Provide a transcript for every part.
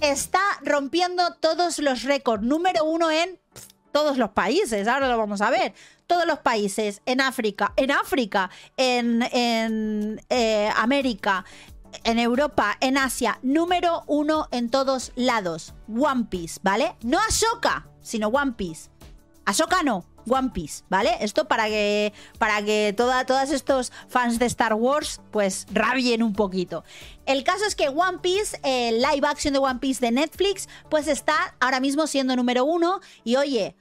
está rompiendo todos los récords. Número uno en todos los países, ahora lo vamos a ver. Todos los países, en África, en África, en, en eh, América, en Europa, en Asia, número uno en todos lados. One Piece, ¿vale? No Ahsoka, sino One Piece. Ahsoka no, One Piece, ¿vale? Esto para que, para que toda, todos estos fans de Star Wars pues rabien un poquito. El caso es que One Piece, el live action de One Piece de Netflix, pues está ahora mismo siendo número uno y oye,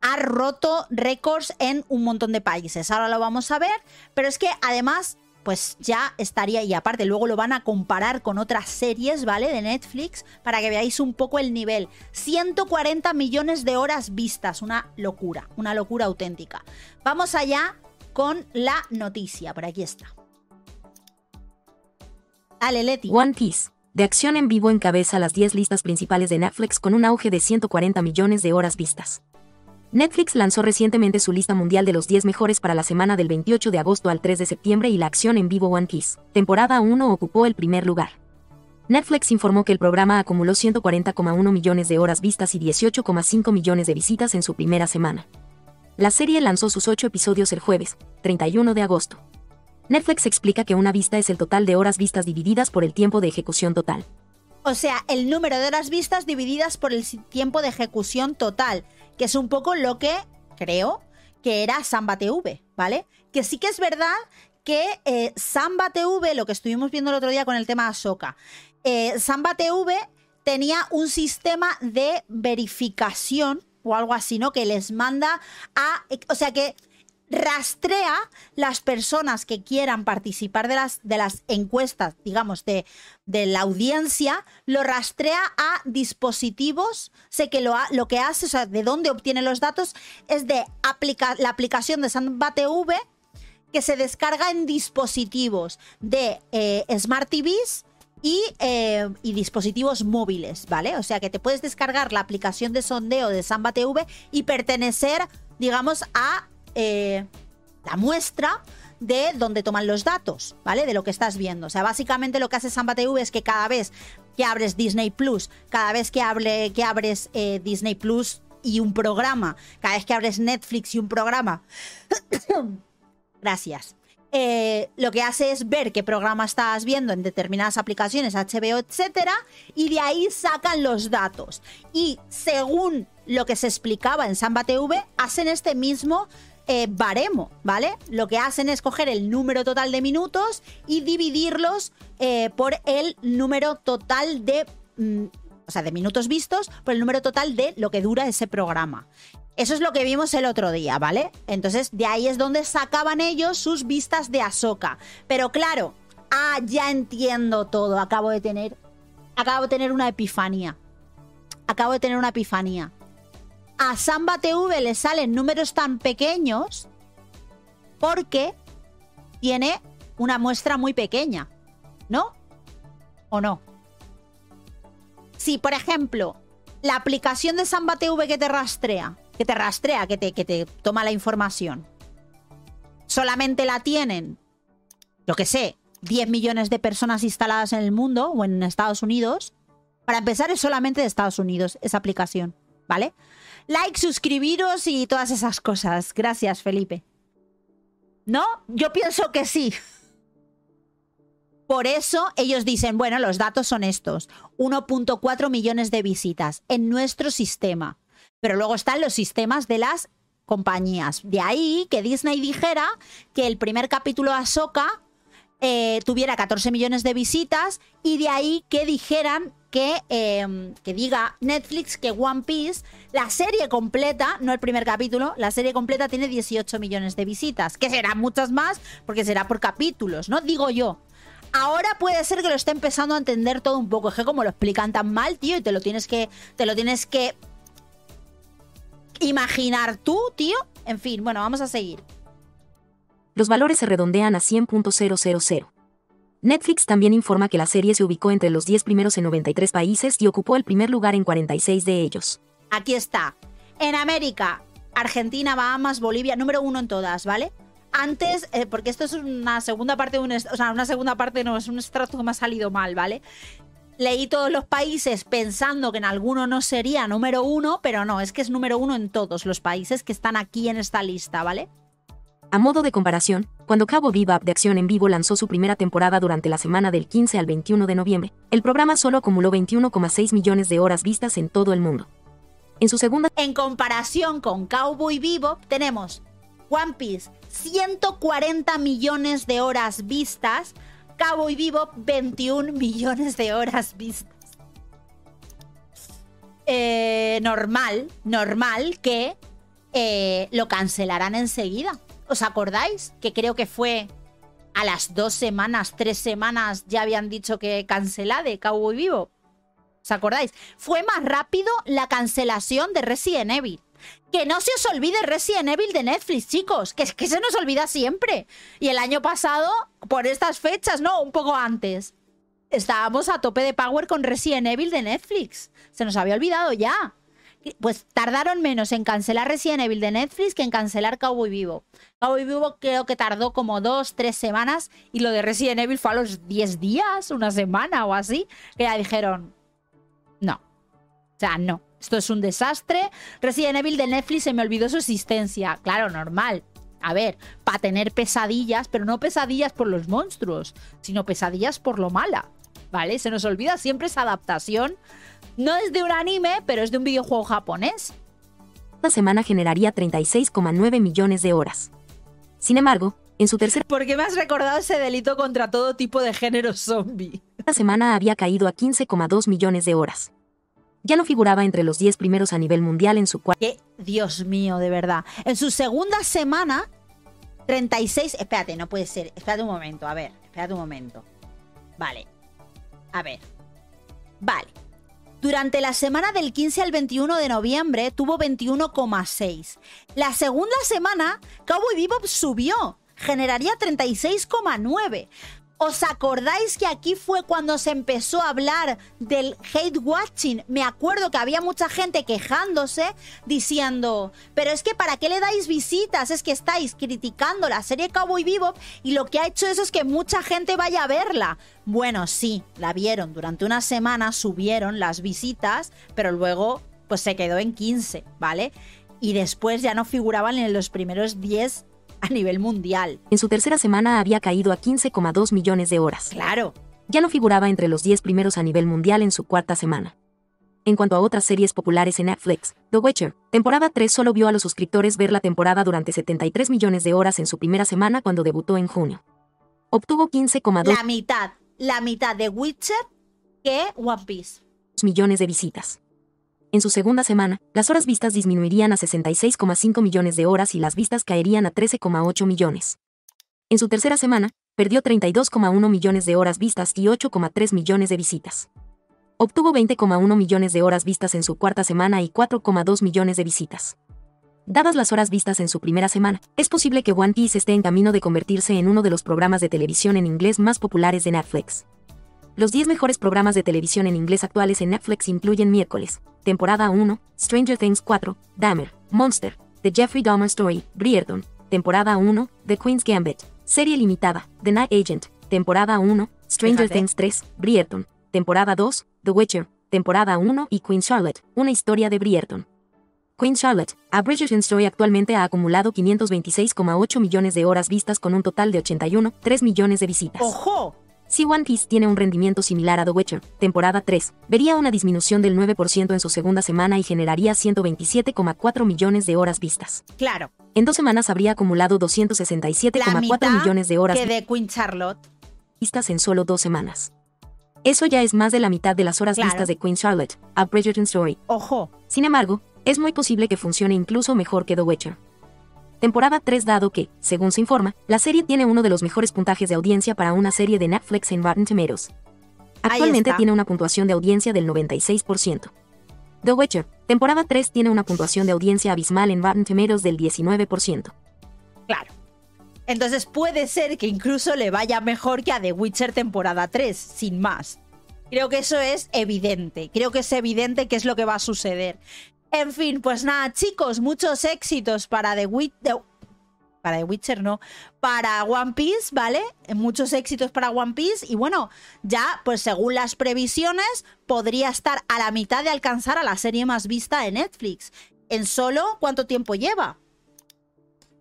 ha roto récords en un montón de países. Ahora lo vamos a ver, pero es que además pues ya estaría y aparte luego lo van a comparar con otras series, ¿vale? De Netflix para que veáis un poco el nivel. 140 millones de horas vistas, una locura, una locura auténtica. Vamos allá con la noticia, por aquí está. Dale, Leti. One Piece. De acción en vivo encabeza las 10 listas principales de Netflix con un auge de 140 millones de horas vistas. Netflix lanzó recientemente su lista mundial de los 10 mejores para la semana del 28 de agosto al 3 de septiembre y la acción en vivo One Piece, temporada 1 ocupó el primer lugar. Netflix informó que el programa acumuló 140,1 millones de horas vistas y 18,5 millones de visitas en su primera semana. La serie lanzó sus 8 episodios el jueves, 31 de agosto. Netflix explica que una vista es el total de horas vistas divididas por el tiempo de ejecución total. O sea, el número de horas vistas divididas por el tiempo de ejecución total que es un poco lo que creo que era Samba TV, ¿vale? Que sí que es verdad que eh, Samba TV, lo que estuvimos viendo el otro día con el tema Ahsoka, eh, Samba TV tenía un sistema de verificación o algo así, ¿no? Que les manda a... O sea que rastrea las personas que quieran participar de las, de las encuestas, digamos, de, de la audiencia, lo rastrea a dispositivos. Sé que lo, lo que hace, o sea, de dónde obtiene los datos, es de aplicar la aplicación de Samba TV que se descarga en dispositivos de eh, Smart TVs y, eh, y, dispositivos móviles, ¿vale? O sea que te puedes descargar la aplicación de sondeo de Samba TV y pertenecer, digamos, a eh, la muestra de donde toman los datos, ¿vale? De lo que estás viendo. O sea, básicamente lo que hace Samba TV es que cada vez que abres Disney Plus, cada vez que, hable, que abres eh, Disney Plus y un programa, cada vez que abres Netflix y un programa, gracias. Eh, lo que hace es ver qué programa estás viendo en determinadas aplicaciones, HBO, etcétera, y de ahí sacan los datos. Y según lo que se explicaba en Samba TV, hacen este mismo eh, ¿vale? Lo que hacen es coger el número total de minutos y dividirlos eh, por el número total de... Mm, o sea, de minutos vistos por el número total de lo que dura ese programa. Eso es lo que vimos el otro día, ¿vale? Entonces, de ahí es donde sacaban ellos sus vistas de Ahsoka. Pero claro, ah, ya entiendo todo. Acabo de tener. Acabo de tener una epifanía. Acabo de tener una epifanía a Samba TV le salen números tan pequeños porque tiene una muestra muy pequeña, ¿no? ¿O no? Si, por ejemplo, la aplicación de Samba TV que te rastrea, que te rastrea, que te, que te toma la información, solamente la tienen, yo que sé, 10 millones de personas instaladas en el mundo o en Estados Unidos, para empezar es solamente de Estados Unidos esa aplicación, ¿vale? like, suscribiros y todas esas cosas. Gracias, Felipe. ¿No? Yo pienso que sí. Por eso ellos dicen, bueno, los datos son estos. 1.4 millones de visitas en nuestro sistema. Pero luego están los sistemas de las compañías. De ahí que Disney dijera que el primer capítulo de Ahsoka eh, tuviera 14 millones de visitas y de ahí que dijeran que, em, que diga Netflix que One Piece, la serie completa, no el primer capítulo, la serie completa tiene 18 millones de visitas, que serán muchas más porque será por capítulos, ¿no? Digo yo. Ahora puede ser que lo esté empezando a entender todo un poco. Es que como lo explican tan mal, tío, y te lo tienes que. Te lo tienes que. imaginar tú, tío. En fin, bueno, vamos a seguir los valores se redondean a 100.000. Netflix también informa que la serie se ubicó entre los 10 primeros en 93 países y ocupó el primer lugar en 46 de ellos. Aquí está. En América, Argentina, Bahamas, Bolivia, número uno en todas, ¿vale? Antes, eh, porque esto es una segunda parte de un, o sea, una segunda parte no, es un extracto que me ha salido mal, ¿vale? leí todos los países pensando que en alguno no sería número uno, pero no, es que es número uno en todos los países que están aquí en esta lista, ¿vale? A modo de comparación, cuando Cabo Bebop de Acción en Vivo lanzó su primera temporada durante la semana del 15 al 21 de noviembre, el programa solo acumuló 21,6 millones de horas vistas en todo el mundo. En su segunda... En comparación con Cowboy Vivo, tenemos One Piece, 140 millones de horas vistas, Cowboy Vivo, 21 millones de horas vistas. Eh, normal, normal que eh, lo cancelaran enseguida. ¿Os acordáis? Que creo que fue a las dos semanas, tres semanas ya habían dicho que cancelade Cowboy Vivo. ¿Os acordáis? Fue más rápido la cancelación de Resident Evil. Que no se os olvide Resident Evil de Netflix, chicos. Que es que se nos olvida siempre. Y el año pasado, por estas fechas, no, un poco antes. Estábamos a tope de power con Resident Evil de Netflix. Se nos había olvidado ya pues tardaron menos en cancelar Resident Evil de Netflix que en cancelar Cowboy Vivo. Cowboy Vivo creo que tardó como dos, tres semanas y lo de Resident Evil fue a los 10 días, una semana o así, que ya dijeron, no, o sea, no, esto es un desastre. Resident Evil de Netflix se me olvidó su existencia, claro, normal. A ver, para tener pesadillas, pero no pesadillas por los monstruos, sino pesadillas por lo mala. ¿Vale? Se nos olvida siempre esa adaptación no es de un anime, pero es de un videojuego japonés. Esta semana generaría 36,9 millones de horas. Sin embargo, en su tercera... ¿Por qué me has recordado ese delito contra todo tipo de género zombie? Esta semana había caído a 15,2 millones de horas. Ya no figuraba entre los 10 primeros a nivel mundial en su cuarta... Dios mío, de verdad. En su segunda semana, 36... Espérate, no puede ser. Espérate un momento, a ver. Espérate un momento. Vale. A ver. Vale. Durante la semana del 15 al 21 de noviembre tuvo 21,6. La segunda semana, Cowboy Bebop subió, generaría 36,9. ¿Os acordáis que aquí fue cuando se empezó a hablar del hate watching? Me acuerdo que había mucha gente quejándose diciendo, pero es que ¿para qué le dais visitas? Es que estáis criticando la serie Cowboy Bebop y lo que ha hecho eso es que mucha gente vaya a verla. Bueno, sí, la vieron durante una semana, subieron las visitas, pero luego pues se quedó en 15, ¿vale? Y después ya no figuraban en los primeros 10 a nivel mundial. En su tercera semana había caído a 15,2 millones de horas. Claro. Ya no figuraba entre los 10 primeros a nivel mundial en su cuarta semana. En cuanto a otras series populares en Netflix, The Witcher, temporada 3 solo vio a los suscriptores ver la temporada durante 73 millones de horas en su primera semana cuando debutó en junio. Obtuvo 15,2 La mitad, la mitad de Witcher que One Piece. millones de visitas. En su segunda semana, las horas vistas disminuirían a 66,5 millones de horas y las vistas caerían a 13,8 millones. En su tercera semana, perdió 32,1 millones de horas vistas y 8,3 millones de visitas. Obtuvo 20,1 millones de horas vistas en su cuarta semana y 4,2 millones de visitas. Dadas las horas vistas en su primera semana, es posible que One Piece esté en camino de convertirse en uno de los programas de televisión en inglés más populares de Netflix. Los 10 mejores programas de televisión en inglés actuales en Netflix incluyen Miércoles, temporada 1, Stranger Things 4, Dahmer, Monster, The Jeffrey Dahmer Story, Brierton, temporada 1, The Queen's Gambit, serie limitada, The Night Agent, temporada 1, Stranger Things 3, Brierton, temporada 2, The Witcher, temporada 1 y Queen Charlotte, una historia de Brierton. Queen Charlotte, A Bridgerton Story actualmente ha acumulado 526,8 millones de horas vistas con un total de 81,3 millones de visitas. ¡Ojo! Si One Piece tiene un rendimiento similar a The Witcher, temporada 3, vería una disminución del 9% en su segunda semana y generaría 127,4 millones de horas vistas. Claro. En dos semanas habría acumulado 267,4 millones de horas que de Queen Charlotte. vistas en solo dos semanas. Eso ya es más de la mitad de las horas vistas de Queen Charlotte, a Bridgerton Story. Ojo. Sin embargo, es muy posible que funcione incluso mejor que The Witcher temporada 3 dado que, según se informa, la serie tiene uno de los mejores puntajes de audiencia para una serie de Netflix en Rotten Tomatoes. Actualmente tiene una puntuación de audiencia del 96%. The Witcher, temporada 3 tiene una puntuación de audiencia abismal en Rotten Tomatoes del 19%. Claro. Entonces puede ser que incluso le vaya mejor que a The Witcher temporada 3, sin más. Creo que eso es evidente. Creo que es evidente que es lo que va a suceder. En fin, pues nada, chicos, muchos éxitos para The Witcher. para The Witcher no, para One Piece, ¿vale? Muchos éxitos para One Piece y bueno, ya pues según las previsiones podría estar a la mitad de alcanzar a la serie más vista de Netflix. En solo, ¿cuánto tiempo lleva?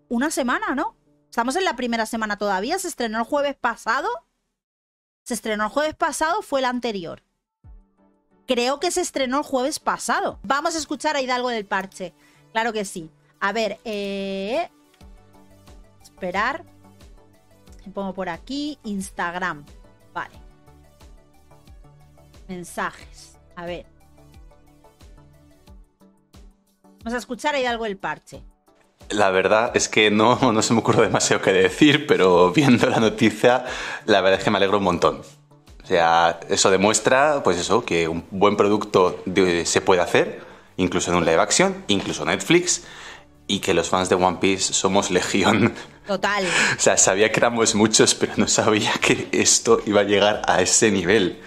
Una semana, ¿no? Estamos en la primera semana todavía, se estrenó el jueves pasado. Se estrenó el jueves pasado, fue el anterior. Creo que se estrenó el jueves pasado. Vamos a escuchar a Hidalgo del Parche. Claro que sí. A ver, eh, esperar. pongo por aquí Instagram. Vale. Mensajes. A ver. Vamos a escuchar ahí algo el parche. La verdad es que no, no se me ocurre demasiado que decir, pero viendo la noticia, la verdad es que me alegro un montón. O sea, eso demuestra, pues eso, que un buen producto se puede hacer, incluso en un live action, incluso Netflix, y que los fans de One Piece somos legión. Total. o sea, sabía que éramos muchos, pero no sabía que esto iba a llegar a ese nivel.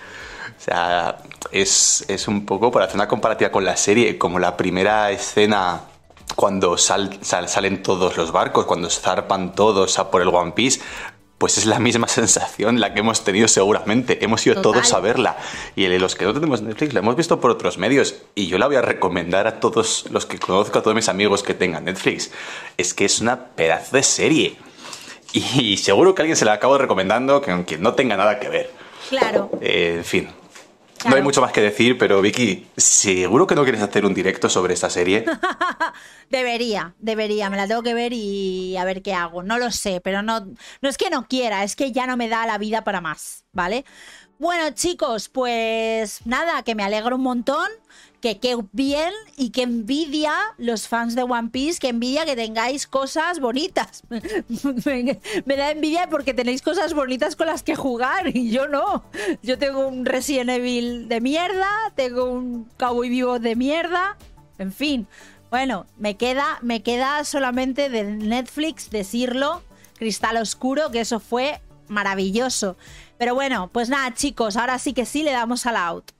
O sea, es, es un poco, para hacer una comparativa con la serie, como la primera escena cuando salen todos los barcos, cuando zarpan todos a por el One Piece, pues es la misma sensación la que hemos tenido seguramente. Hemos ido todos a verla. Y los que no tenemos Netflix la hemos visto por otros medios. Y yo la voy a recomendar a todos los que conozco, a todos mis amigos que tengan Netflix. Es que es una pedazo de serie. Y seguro que alguien se la acabo recomendando que aunque no tenga nada que ver. Claro. Eh, en fin, no hay mucho más que decir, pero Vicky, ¿seguro que no quieres hacer un directo sobre esta serie? debería, debería, me la tengo que ver y a ver qué hago. No lo sé, pero no, no es que no quiera, es que ya no me da la vida para más, ¿vale? Bueno, chicos, pues nada, que me alegro un montón que qué bien y qué envidia los fans de One Piece, que envidia que tengáis cosas bonitas. me, da envidia porque tenéis cosas bonitas con las que jugar y yo no. Yo tengo un Resident Evil de mierda, tengo un Cowboy Vivo de mierda, en fin. Bueno, me queda, me queda solamente de Netflix decirlo, Cristal Oscuro, que eso fue maravilloso. Pero bueno, pues nada, chicos, ahora sí que sí le damos al out.